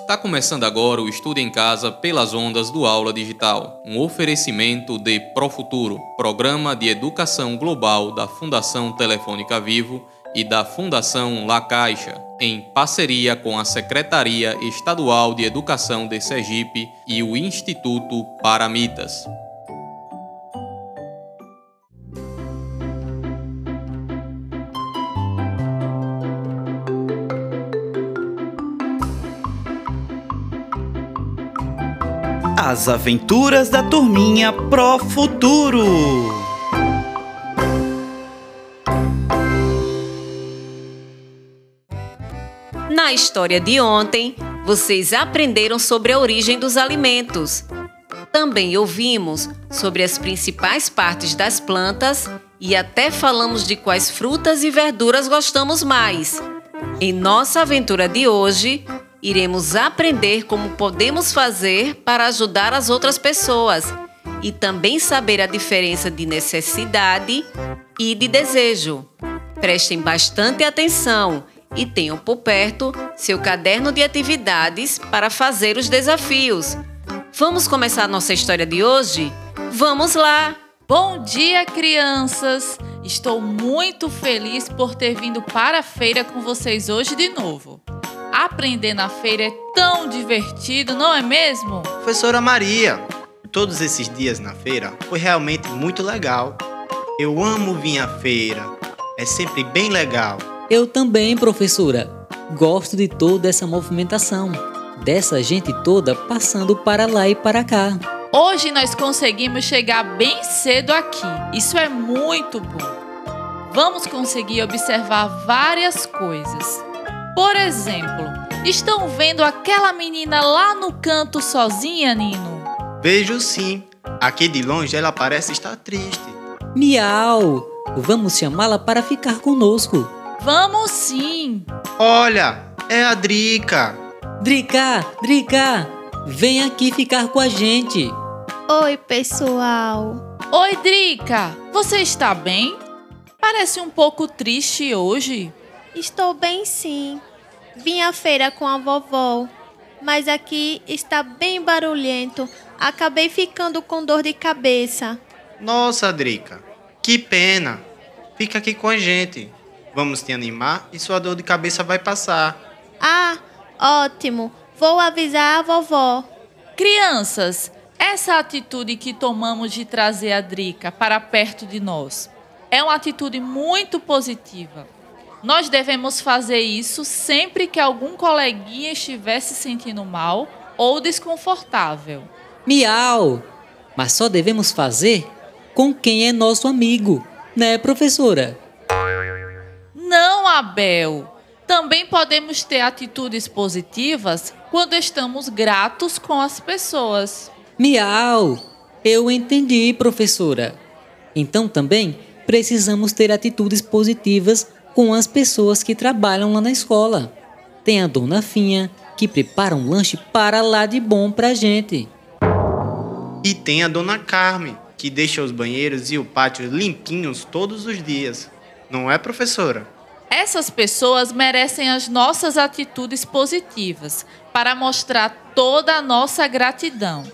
Está começando agora o Estudo em Casa pelas ondas do Aula Digital, um oferecimento de Profuturo, programa de educação global da Fundação Telefônica Vivo e da Fundação La Caixa, em parceria com a Secretaria Estadual de Educação de Sergipe e o Instituto Paramitas. As Aventuras da Turminha Pro Futuro. Na história de ontem, vocês aprenderam sobre a origem dos alimentos. Também ouvimos sobre as principais partes das plantas e até falamos de quais frutas e verduras gostamos mais. Em nossa aventura de hoje, iremos aprender como podemos fazer para ajudar as outras pessoas e também saber a diferença de necessidade e de desejo. Prestem bastante atenção e tenham por perto seu caderno de atividades para fazer os desafios. Vamos começar nossa história de hoje? Vamos lá! Bom dia, crianças! Estou muito feliz por ter vindo para a feira com vocês hoje de novo. Aprender na feira é tão divertido, não é mesmo? Professora Maria, todos esses dias na feira foi realmente muito legal. Eu amo vir à feira, é sempre bem legal. Eu também, professora. Gosto de toda essa movimentação, dessa gente toda passando para lá e para cá. Hoje nós conseguimos chegar bem cedo aqui. Isso é muito bom. Vamos conseguir observar várias coisas. Por exemplo, estão vendo aquela menina lá no canto sozinha, Nino? Vejo sim. Aqui de longe ela parece estar triste. Miau! Vamos chamá-la para ficar conosco. Vamos sim! Olha, é a Drica. Drica, Drica, vem aqui ficar com a gente. Oi, pessoal. Oi, Drica, você está bem? Parece um pouco triste hoje. Estou bem sim. Vim à feira com a vovó, mas aqui está bem barulhento. Acabei ficando com dor de cabeça. Nossa, Drica, que pena. Fica aqui com a gente. Vamos te animar e sua dor de cabeça vai passar. Ah, ótimo. Vou avisar a vovó. Crianças, essa atitude que tomamos de trazer a Drica para perto de nós é uma atitude muito positiva. Nós devemos fazer isso sempre que algum coleguinha estiver se sentindo mal ou desconfortável. Miau! Mas só devemos fazer com quem é nosso amigo, né, professora? Não, Abel! Também podemos ter atitudes positivas quando estamos gratos com as pessoas. Miau! Eu entendi, professora. Então também precisamos ter atitudes positivas com as pessoas que trabalham lá na escola. Tem a dona Finha, que prepara um lanche para lá de bom pra gente. E tem a dona Carmen, que deixa os banheiros e o pátio limpinhos todos os dias. Não é, professora? Essas pessoas merecem as nossas atitudes positivas para mostrar toda a nossa gratidão.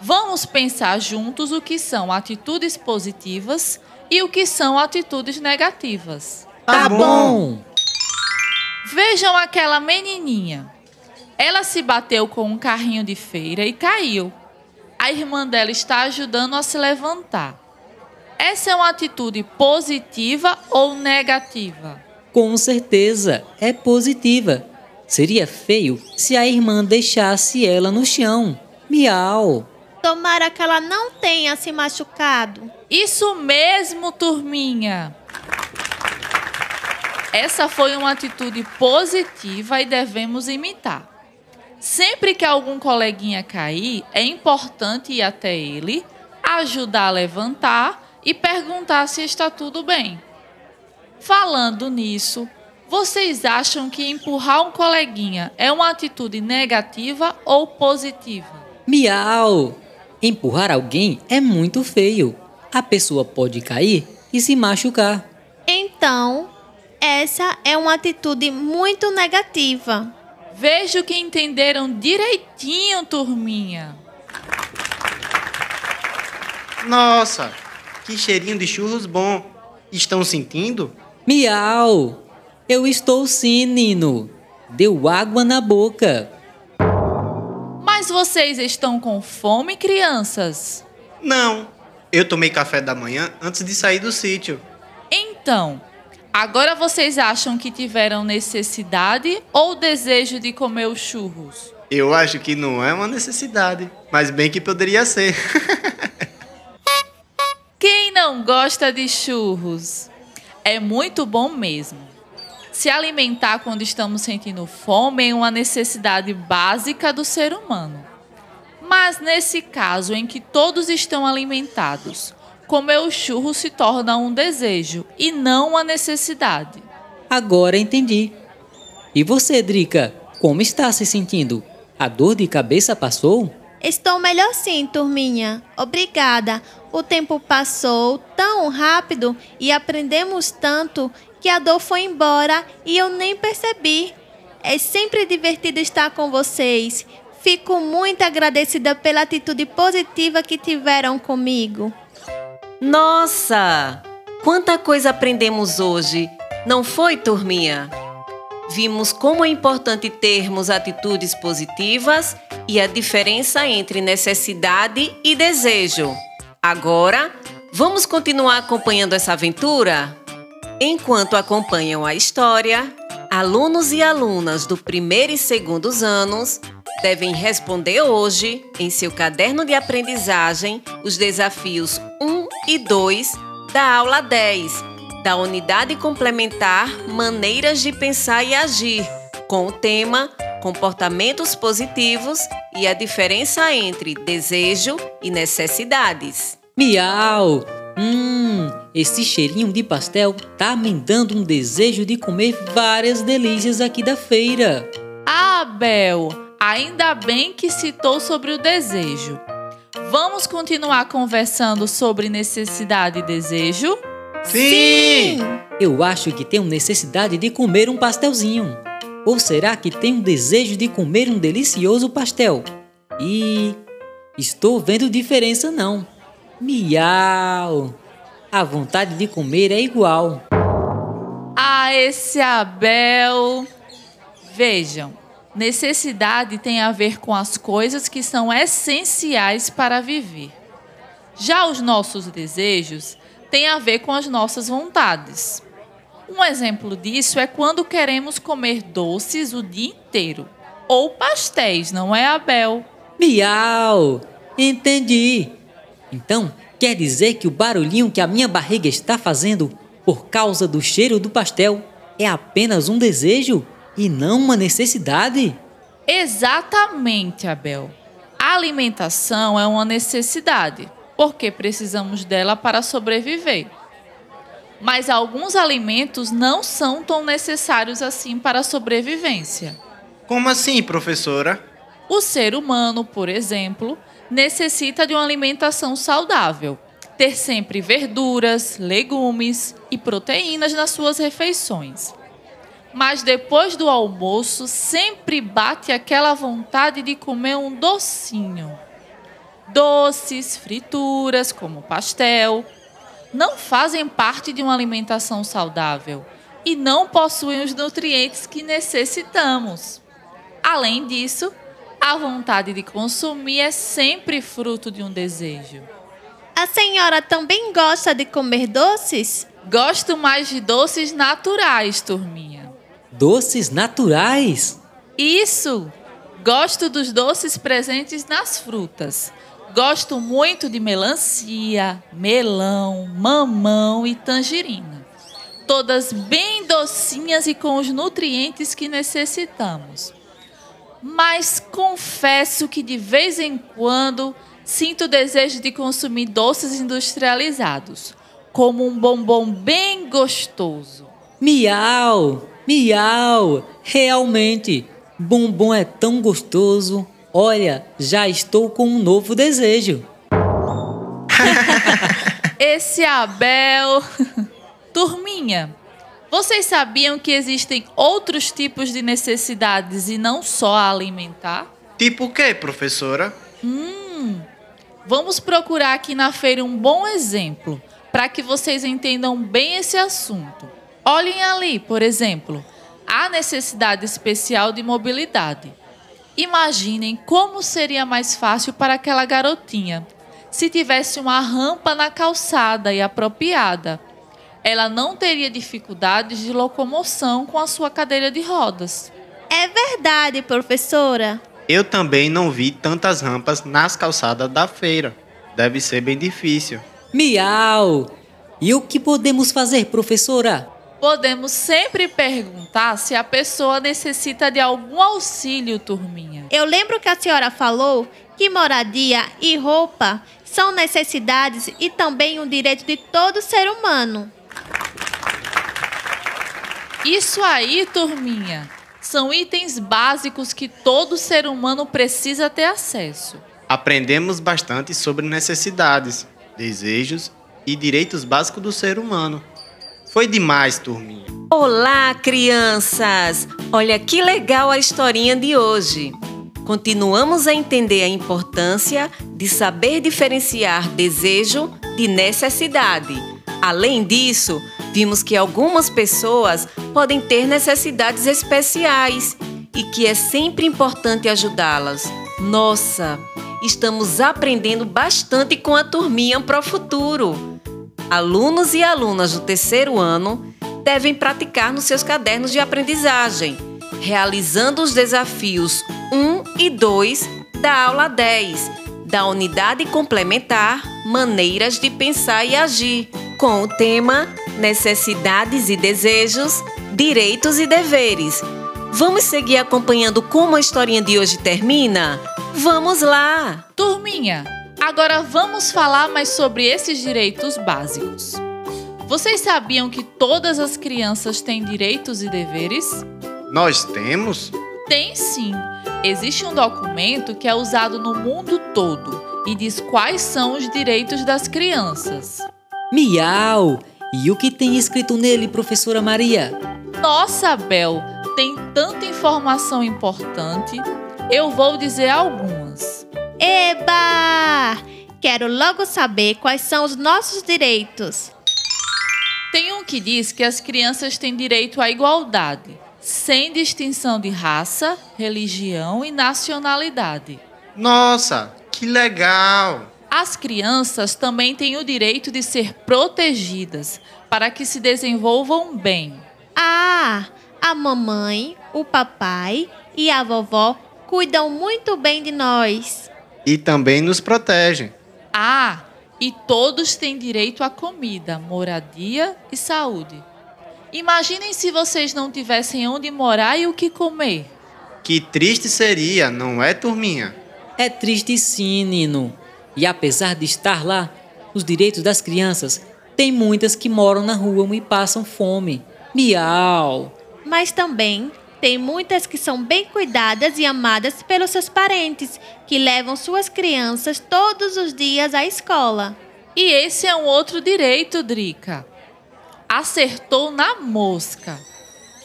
Vamos pensar juntos o que são atitudes positivas e o que são atitudes negativas. Tá bom! Vejam aquela menininha. Ela se bateu com um carrinho de feira e caiu. A irmã dela está ajudando a se levantar. Essa é uma atitude positiva ou negativa? Com certeza, é positiva. Seria feio se a irmã deixasse ela no chão. Miau! Tomara que ela não tenha se machucado. Isso mesmo, turminha! Essa foi uma atitude positiva e devemos imitar. Sempre que algum coleguinha cair, é importante ir até ele, ajudar a levantar e perguntar se está tudo bem. Falando nisso, vocês acham que empurrar um coleguinha é uma atitude negativa ou positiva? Miau! Empurrar alguém é muito feio. A pessoa pode cair e se machucar. Então, essa é uma atitude muito negativa. Vejo que entenderam direitinho, turminha. Nossa, que cheirinho de churros bom. Estão sentindo? Miau! Eu estou sim, Nino. Deu água na boca. Mas vocês estão com fome, crianças? Não. Eu tomei café da manhã antes de sair do sítio. Então, agora vocês acham que tiveram necessidade ou desejo de comer os churros? Eu acho que não é uma necessidade, mas bem que poderia ser. Quem não gosta de churros? É muito bom mesmo. Se alimentar quando estamos sentindo fome é uma necessidade básica do ser humano. Mas nesse caso em que todos estão alimentados, comer o churro se torna um desejo e não uma necessidade. Agora entendi. E você, Drica, como está se sentindo? A dor de cabeça passou? Estou melhor sim, turminha. Obrigada. O tempo passou tão rápido e aprendemos tanto que a dor foi embora e eu nem percebi. É sempre divertido estar com vocês. Fico muito agradecida pela atitude positiva que tiveram comigo. Nossa! Quanta coisa aprendemos hoje, não foi, turminha? Vimos como é importante termos atitudes positivas e a diferença entre necessidade e desejo. Agora, vamos continuar acompanhando essa aventura? Enquanto acompanham a história, alunos e alunas do primeiro e segundos anos devem responder hoje, em seu caderno de aprendizagem, os desafios 1 e 2 da aula 10, da unidade complementar Maneiras de Pensar e Agir, com o tema Comportamentos Positivos e a diferença entre desejo e necessidades. Miau! Hum, esse cheirinho de pastel tá me dando um desejo de comer várias delícias aqui da feira. Ah, Bel, ainda bem que citou sobre o desejo. Vamos continuar conversando sobre necessidade e desejo? Sim! Eu acho que tenho necessidade de comer um pastelzinho. Ou será que tenho desejo de comer um delicioso pastel? E estou vendo diferença não. Miau! A vontade de comer é igual. Ah, esse Abel! Vejam, necessidade tem a ver com as coisas que são essenciais para viver. Já os nossos desejos têm a ver com as nossas vontades. Um exemplo disso é quando queremos comer doces o dia inteiro. Ou pastéis, não é, Abel? Miau! Entendi. Então, quer dizer que o barulhinho que a minha barriga está fazendo por causa do cheiro do pastel é apenas um desejo e não uma necessidade? Exatamente, Abel. A alimentação é uma necessidade, porque precisamos dela para sobreviver. Mas alguns alimentos não são tão necessários assim para a sobrevivência. Como assim, professora? O ser humano, por exemplo, necessita de uma alimentação saudável. Ter sempre verduras, legumes e proteínas nas suas refeições. Mas depois do almoço, sempre bate aquela vontade de comer um docinho. Doces, frituras, como pastel, não fazem parte de uma alimentação saudável e não possuem os nutrientes que necessitamos. Além disso, a vontade de consumir é sempre fruto de um desejo. A senhora também gosta de comer doces? Gosto mais de doces naturais, turminha. Doces naturais? Isso! Gosto dos doces presentes nas frutas. Gosto muito de melancia, melão, mamão e tangerina. Todas bem docinhas e com os nutrientes que necessitamos. Mas confesso que de vez em quando sinto o desejo de consumir doces industrializados, como um bombom bem gostoso. Miau! Miau! Realmente, bombom é tão gostoso. Olha, já estou com um novo desejo. Esse Abel. Turminha, Vocês sabiam que existem outros tipos de necessidades e não só a alimentar? Tipo o quê, professora? Hum, vamos procurar aqui na feira um bom exemplo para que vocês entendam bem esse assunto. Olhem ali, por exemplo, a necessidade especial de mobilidade. Imaginem como seria mais fácil para aquela garotinha se tivesse uma rampa na calçada e apropriada. Ela não teria dificuldades de locomoção com a sua cadeira de rodas. É verdade, professora. Eu também não vi tantas rampas nas calçadas da feira. Deve ser bem difícil. Miau! E o que podemos fazer, professora? Podemos sempre perguntar se a pessoa necessita de algum auxílio, turminha. Eu lembro que a senhora falou que moradia e roupa são necessidades e também um direito de todo ser humano. Isso aí, turminha, são itens básicos que todo ser humano precisa ter acesso. Aprendemos bastante sobre necessidades, desejos e direitos básicos do ser humano. Foi demais, turminha. Olá, crianças! Olha que legal a historinha de hoje. Continuamos a entender a importância de saber diferenciar desejo de necessidade. Além disso, vimos que algumas pessoas podem ter necessidades especiais e que é sempre importante ajudá-las. Nossa, estamos aprendendo bastante com a turminha Pro Futuro. Alunos e alunas do terceiro ano devem praticar nos seus cadernos de aprendizagem, realizando os desafios 1 e 2 da aula 10, da unidade complementar Maneiras de Pensar e Agir, com o tema Necessidades e Desejos, Direitos e Deveres. Vamos seguir acompanhando como a historinha de hoje termina? Vamos lá! Turminha, agora vamos falar mais sobre esses direitos básicos. Vocês sabiam que todas as crianças têm direitos e deveres? Nós temos? Tem sim. Existe um documento que é usado no mundo todo e diz quais são os direitos das crianças. Miau! E o que tem escrito nele, professora Maria? Nossa, Bel, tem tanta informação importante. Eu vou dizer algumas. Eba! Quero logo saber quais são os nossos direitos. Tem um que diz que as crianças têm direito à igualdade, sem distinção de raça, religião e nacionalidade. Nossa, que legal! As crianças também têm o direito de ser protegidas para que se desenvolvam bem. Ah, a mamãe, o papai e a vovó cuidam muito bem de nós. E também nos protegem. Ah, e todos têm direito à comida, moradia e saúde. Imaginem se vocês não tivessem onde morar e o que comer. Que triste seria, não é, turminha? É triste sim, Nino. E apesar de estar lá, os direitos das crianças, tem muitas que moram na rua e passam fome. Miau! Mas também tem muitas que são bem cuidadas e amadas pelos seus parentes, que levam suas crianças todos os dias à escola. E esse é um outro direito, Drica. Acertou na mosca.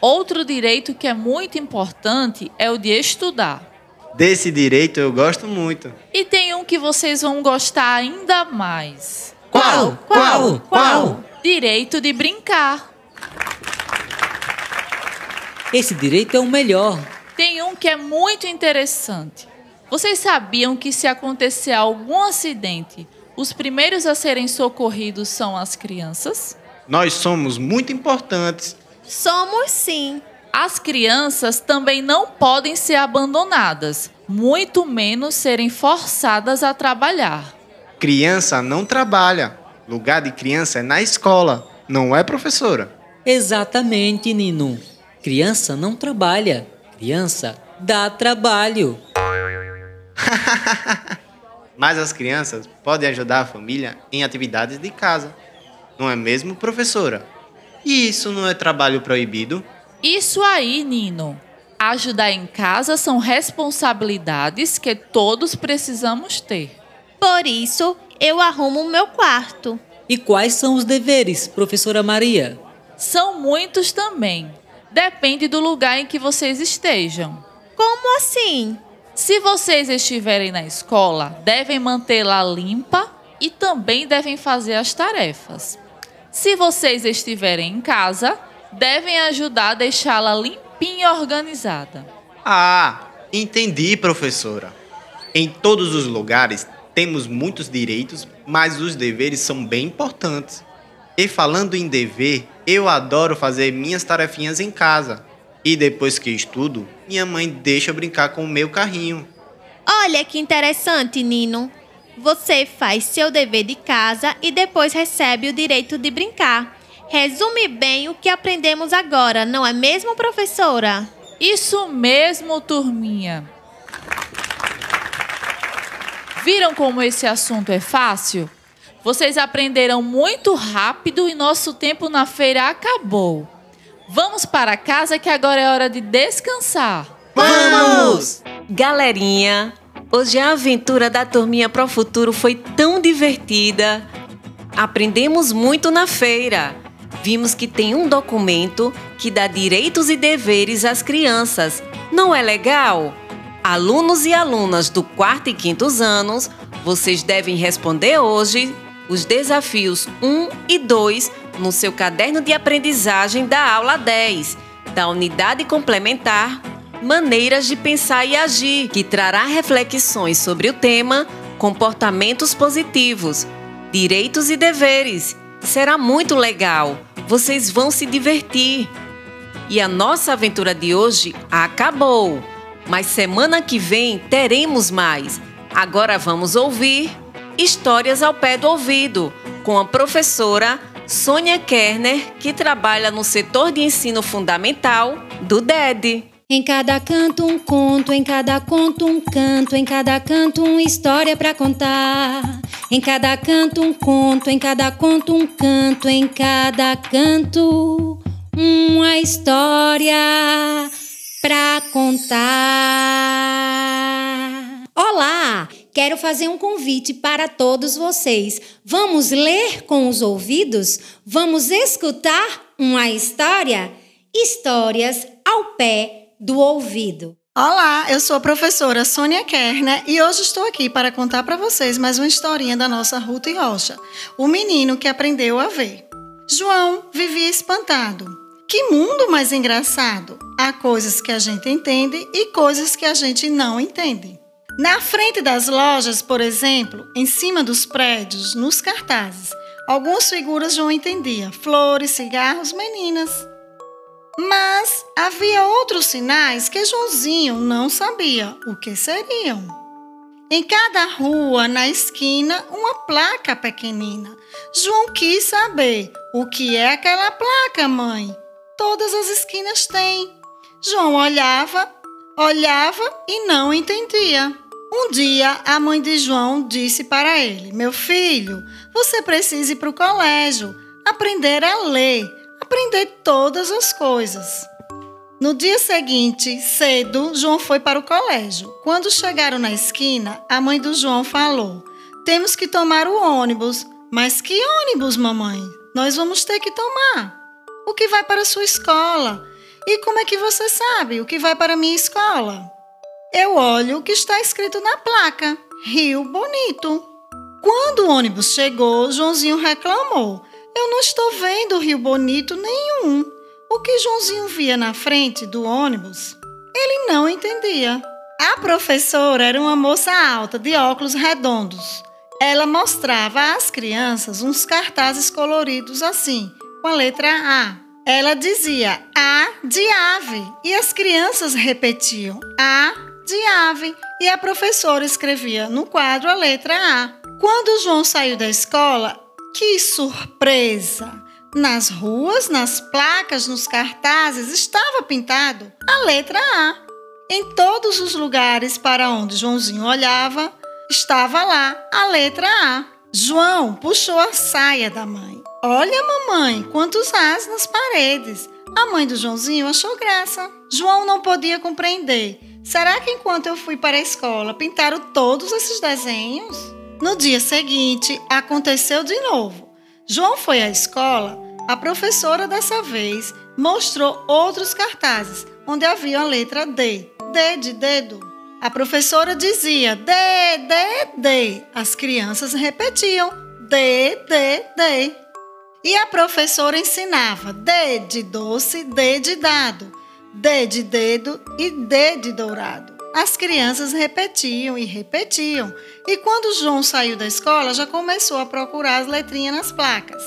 Outro direito que é muito importante é o de estudar. Desse direito eu gosto muito. E tem um que vocês vão gostar ainda mais: Qual? Qual? Qual? direito de brincar. Esse direito é o melhor. Tem um que é muito interessante. Vocês sabiam que se acontecer algum acidente, os primeiros a serem socorridos são as crianças? Nós somos muito importantes. Somos sim. As crianças também não podem ser abandonadas, muito menos serem forçadas a trabalhar. Criança não trabalha. Lugar de criança é na escola, não é, professora? Exatamente, Nino. Criança não trabalha. Criança dá trabalho. Mas as crianças podem ajudar a família em atividades de casa. Não é mesmo, professora? E isso não é trabalho proibido? Isso aí, Nino. Ajudar em casa são responsabilidades que todos precisamos ter. Por isso, eu arrumo o meu quarto. E quais são os deveres, professora Maria? São muitos também. Depende do lugar em que vocês estejam. Como assim? Se vocês estiverem na escola, devem mantê-la limpa e também devem fazer as tarefas. Se vocês estiverem em casa, devem ajudar a deixá-la limpinha e organizada. Ah, entendi, professora. Em todos os lugares temos muitos direitos, mas os deveres são bem importantes. E falando em dever, eu adoro fazer minhas tarefinhas em casa. E depois que estudo, minha mãe deixa eu brincar com o meu carrinho. Olha que interessante, Nino. Você faz seu dever de casa e depois recebe o direito de brincar. Resume bem o que aprendemos agora, não é mesmo, professora? Isso mesmo, turminha. Viram como esse assunto é fácil? Vocês aprenderam muito rápido e nosso tempo na feira acabou. Vamos para casa que agora é hora de descansar. Vamos! Galerinha, hoje a aventura da turminha Pro Futuro foi tão divertida. Aprendemos muito na feira. Vimos que tem um documento que dá direitos e deveres às crianças. Não é legal? Alunos e alunas do quarto e quinto anos, vocês devem responder hoje os desafios 1 e 2 no seu caderno de aprendizagem da aula 10, da unidade complementar Maneiras de Pensar e Agir, que trará reflexões sobre o tema Comportamentos Positivos, Direitos e Deveres. Será muito legal, vocês vão se divertir. E a nossa aventura de hoje acabou, mas semana que vem teremos mais. Agora vamos ouvir Histórias ao Pé do Ouvido, com a professora Sônia Kerner, que trabalha no setor de ensino fundamental do DED. Em cada canto um conto, em cada conto um canto, em cada canto uma história para contar. Em cada canto um conto, em cada conto um canto, em cada canto uma história para contar. Olá, quero fazer um convite para todos vocês. Vamos ler com os ouvidos? Vamos escutar uma história? Histórias ao pé do ouvido. Olá, eu sou a professora Sônia Kerner e hoje estou aqui para contar para vocês mais uma historinha da nossa Ruth Rocha, o menino que aprendeu a ver. João vivia espantado. Que mundo mais engraçado! Há coisas que a gente entende e coisas que a gente não entende. Na frente das lojas, por exemplo, em cima dos prédios, nos cartazes, algumas figuras João entendia: flores, cigarros, meninas. Mas havia outros sinais que Joãozinho não sabia o que seriam. Em cada rua, na esquina, uma placa pequenina. João quis saber o que é aquela placa, mãe. Todas as esquinas têm. João olhava, olhava e não entendia. Um dia, a mãe de João disse para ele: Meu filho, você precisa ir para o colégio, aprender a ler aprender todas as coisas. No dia seguinte, cedo, João foi para o colégio. Quando chegaram na esquina, a mãe do João falou: Temos que tomar o ônibus. Mas que ônibus, mamãe? Nós vamos ter que tomar. O que vai para a sua escola? E como é que você sabe o que vai para a minha escola? Eu olho o que está escrito na placa: Rio Bonito. Quando o ônibus chegou, Joãozinho reclamou. Eu não estou vendo Rio Bonito nenhum. O que Joãozinho via na frente do ônibus, ele não entendia. A professora era uma moça alta, de óculos redondos. Ela mostrava às crianças uns cartazes coloridos assim, com a letra A. Ela dizia A de ave e as crianças repetiam A de ave e a professora escrevia no quadro a letra A. Quando João saiu da escola, que surpresa! Nas ruas, nas placas, nos cartazes estava pintado a letra A. Em todos os lugares para onde Joãozinho olhava, estava lá a letra A. João puxou a saia da mãe. Olha, mamãe, quantos As nas paredes. A mãe do Joãozinho achou graça. João não podia compreender. Será que enquanto eu fui para a escola pintaram todos esses desenhos? No dia seguinte, aconteceu de novo. João foi à escola A professora dessa vez mostrou outros cartazes onde havia a letra D. D de dedo. A professora dizia D, D, D. As crianças repetiam D, D, D. E a professora ensinava D de doce, D de dado, D de dedo e D de dourado. As crianças repetiam e repetiam, e quando João saiu da escola, já começou a procurar as letrinhas nas placas.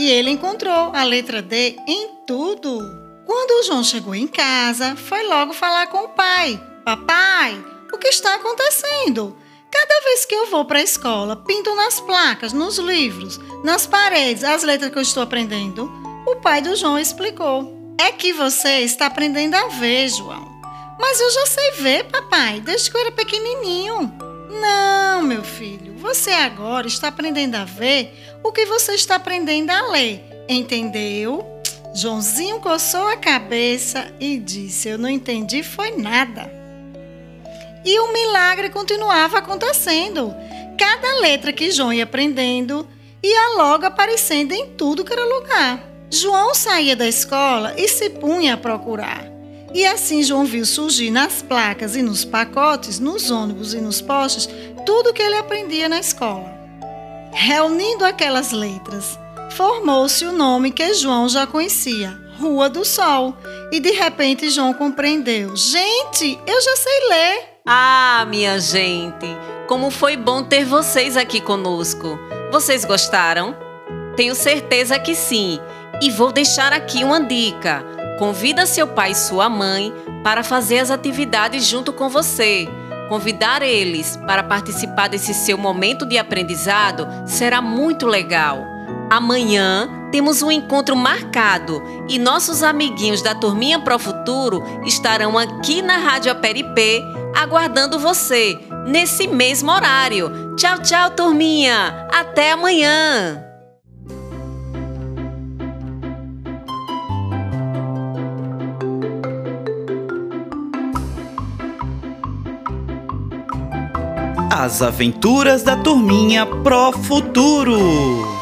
E ele encontrou a letra D em tudo. Quando o João chegou em casa, foi logo falar com o pai. Papai, o que está acontecendo? Cada vez que eu vou para a escola, pinto nas placas, nos livros, nas paredes, as letras que eu estou aprendendo. O pai do João explicou. É que você está aprendendo a ver, João. Mas eu já sei ver, papai, desde que eu era pequenininho. Não, meu filho, você agora está aprendendo a ver o que você está aprendendo a ler. Entendeu? Joãozinho coçou a cabeça e disse: Eu não entendi, foi nada. E o milagre continuava acontecendo. Cada letra que João ia aprendendo ia logo aparecendo em tudo que era lugar. João saía da escola e se punha a procurar. E assim João viu surgir nas placas e nos pacotes, nos ônibus e nos postes, tudo que ele aprendia na escola. Reunindo aquelas letras, formou-se o nome que João já conhecia, Rua do Sol. E de repente João compreendeu: Gente, eu já sei ler. Ah, minha gente, como foi bom ter vocês aqui conosco. Vocês gostaram? Tenho certeza que sim. E vou deixar aqui uma dica. Convida seu pai e sua mãe para fazer as atividades junto com você. Convidar eles para participar desse seu momento de aprendizado será muito legal. Amanhã temos um encontro marcado e nossos amiguinhos da Turminha Pro Futuro estarão aqui na Rádio Aperipê aguardando você nesse mesmo horário. Tchau, tchau, turminha! Até amanhã! As aventuras da turminha Pro Futuro.